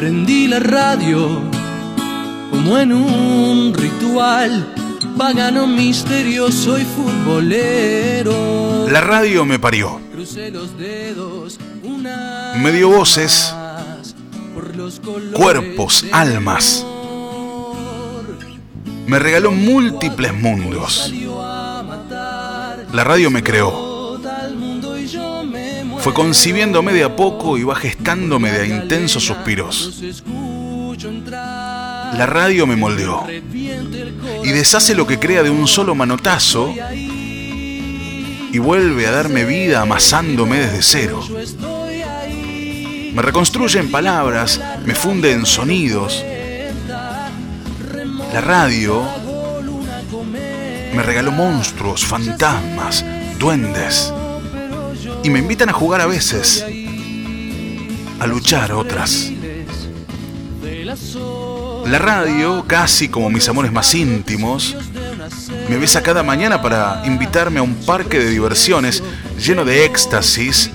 Prendí la radio como en un ritual pagano misterioso y futbolero. La radio me parió. Me dio voces, cuerpos, almas. Me regaló múltiples mundos. La radio me creó. Fue concibiéndome de a poco y va gestándome de a intensos suspiros. La radio me moldeó y deshace lo que crea de un solo manotazo y vuelve a darme vida amasándome desde cero. Me reconstruye en palabras, me funde en sonidos. La radio me regaló monstruos, fantasmas, duendes. Y me invitan a jugar a veces, a luchar otras. La radio, casi como mis amores más íntimos, me besa cada mañana para invitarme a un parque de diversiones lleno de éxtasis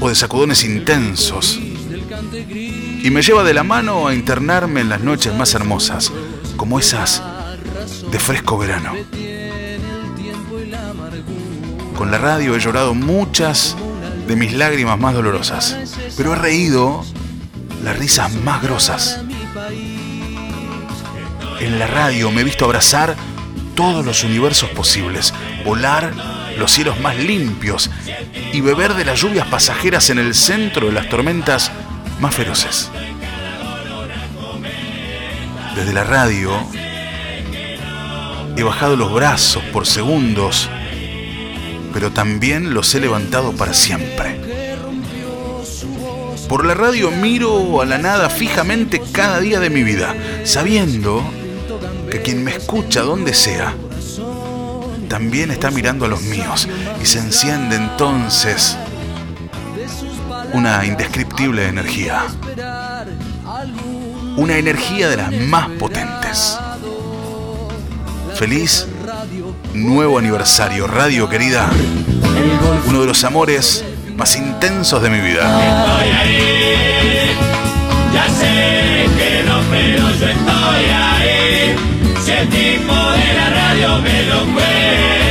o de sacudones intensos. Y me lleva de la mano a internarme en las noches más hermosas, como esas de fresco verano. Con la radio he llorado muchas de mis lágrimas más dolorosas, pero he reído las risas más grosas. En la radio me he visto abrazar todos los universos posibles, volar los cielos más limpios y beber de las lluvias pasajeras en el centro de las tormentas más feroces. Desde la radio he bajado los brazos por segundos, pero también los he levantado para siempre. Por la radio miro a la nada fijamente cada día de mi vida, sabiendo que quien me escucha donde sea, también está mirando a los míos y se enciende entonces una indescriptible energía. Una energía de las más potentes. Feliz nuevo aniversario, radio querida. Uno de los amores más intensos de mi vida. Ya sé que no, pero yo estoy ahí el tipo de la radio me lo cuenta.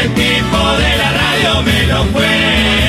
El tipo de la radio me lo cuenta.